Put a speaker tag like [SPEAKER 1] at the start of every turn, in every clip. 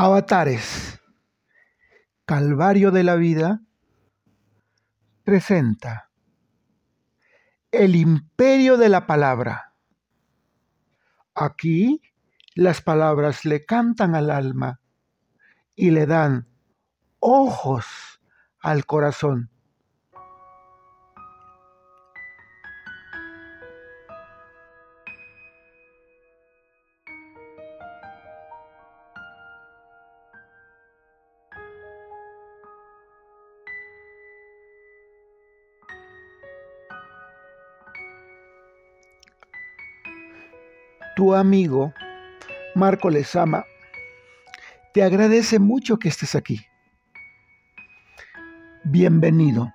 [SPEAKER 1] Avatares. Calvario de la vida presenta el imperio de la palabra. Aquí las palabras le cantan al alma y le dan ojos al corazón. Tu amigo Marco Lezama te agradece mucho que estés aquí. Bienvenido.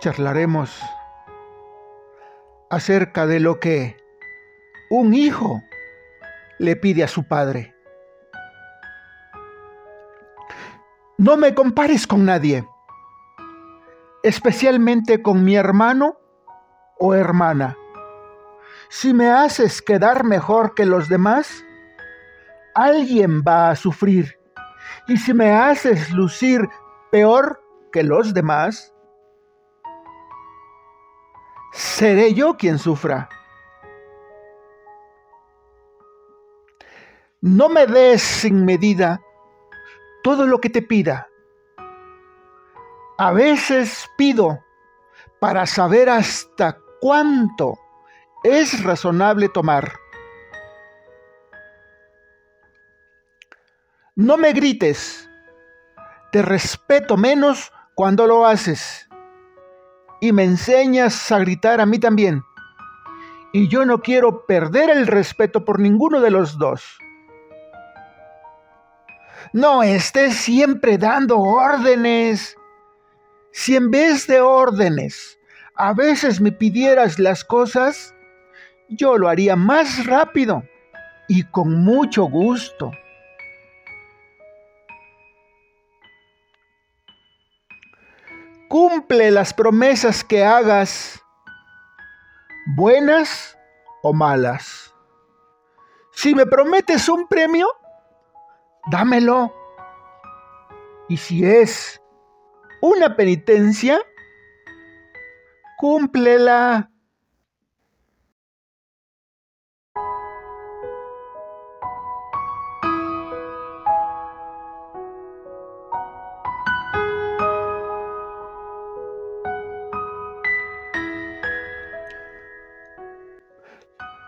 [SPEAKER 1] Charlaremos acerca de lo que un hijo le pide a su padre. No me compares con nadie, especialmente con mi hermano o hermana. Si me haces quedar mejor que los demás, alguien va a sufrir. Y si me haces lucir peor que los demás, seré yo quien sufra. No me des sin medida todo lo que te pida. A veces pido para saber hasta cuánto es razonable tomar. No me grites, te respeto menos cuando lo haces y me enseñas a gritar a mí también. Y yo no quiero perder el respeto por ninguno de los dos. No estés siempre dando órdenes. Si en vez de órdenes a veces me pidieras las cosas, yo lo haría más rápido y con mucho gusto. Cumple las promesas que hagas, buenas o malas. Si me prometes un premio, dámelo. Y si es una penitencia, cúmplela.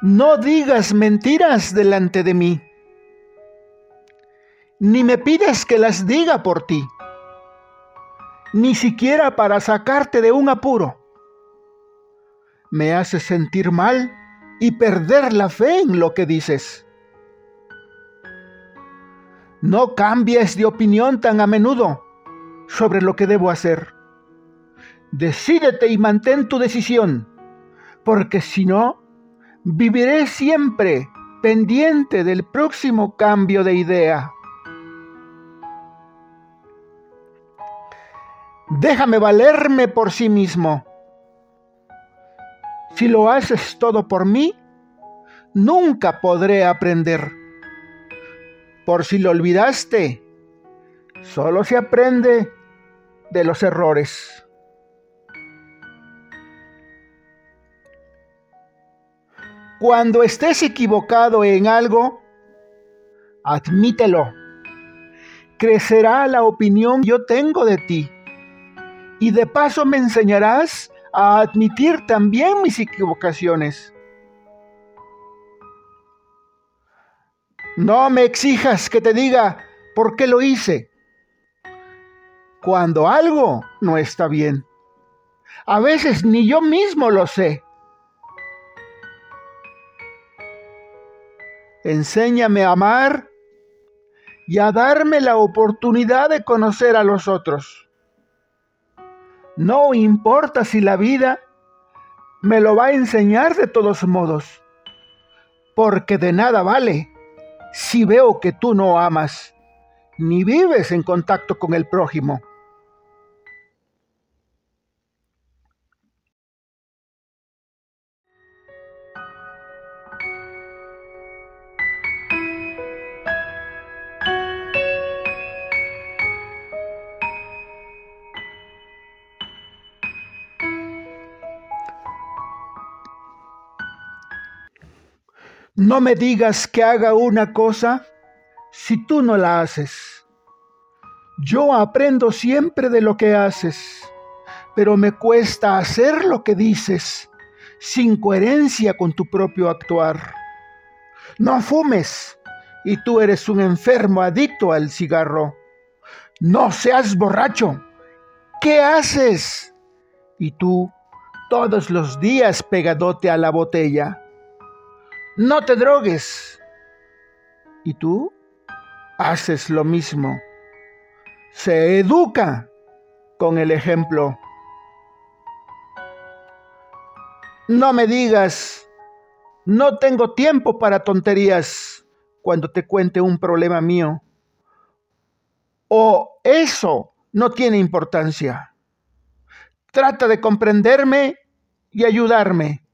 [SPEAKER 1] No digas mentiras delante de mí ni me pides que las diga por ti, ni siquiera para sacarte de un apuro. Me haces sentir mal y perder la fe en lo que dices. No cambies de opinión tan a menudo sobre lo que debo hacer. Decídete y mantén tu decisión, porque si no, viviré siempre pendiente del próximo cambio de idea. Déjame valerme por sí mismo. Si lo haces todo por mí, nunca podré aprender. Por si lo olvidaste, solo se aprende de los errores. Cuando estés equivocado en algo, admítelo. Crecerá la opinión que yo tengo de ti y de paso me enseñarás a admitir también mis equivocaciones. No me exijas que te diga por qué lo hice cuando algo no está bien. A veces ni yo mismo lo sé. Enséñame a amar y a darme la oportunidad de conocer a los otros. No importa si la vida me lo va a enseñar de todos modos, porque de nada vale si veo que tú no amas ni vives en contacto con el prójimo. No me digas que haga una cosa si tú no la haces. Yo aprendo siempre de lo que haces, pero me cuesta hacer lo que dices sin coherencia con tu propio actuar. No fumes y tú eres un enfermo adicto al cigarro. No seas borracho. ¿Qué haces? Y tú todos los días pegadote a la botella. No te drogues. ¿Y tú? Haces lo mismo. Se educa con el ejemplo. No me digas, no tengo tiempo para tonterías cuando te cuente un problema mío. O eso no tiene importancia. Trata de comprenderme y ayudarme.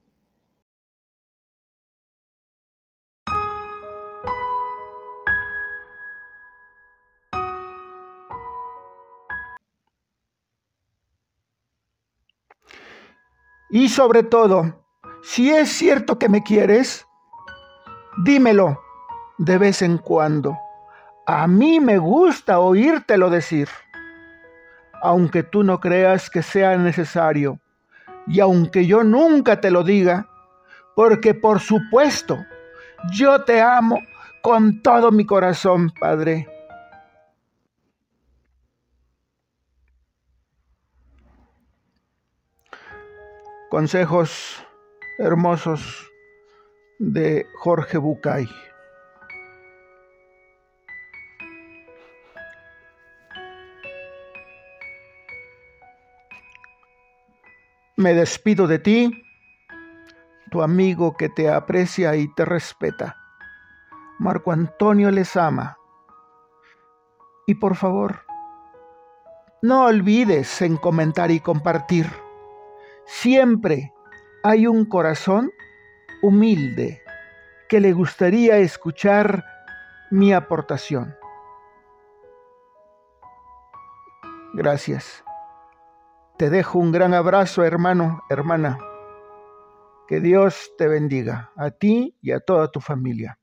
[SPEAKER 1] Y sobre todo, si es cierto que me quieres, dímelo de vez en cuando. A mí me gusta oírtelo decir, aunque tú no creas que sea necesario, y aunque yo nunca te lo diga, porque por supuesto, yo te amo con todo mi corazón, Padre. Consejos hermosos de Jorge Bucay. Me despido de ti, tu amigo que te aprecia y te respeta. Marco Antonio les ama. Y por favor, no olvides en comentar y compartir Siempre hay un corazón humilde que le gustaría escuchar mi aportación. Gracias. Te dejo un gran abrazo, hermano, hermana. Que Dios te bendiga, a ti y a toda tu familia.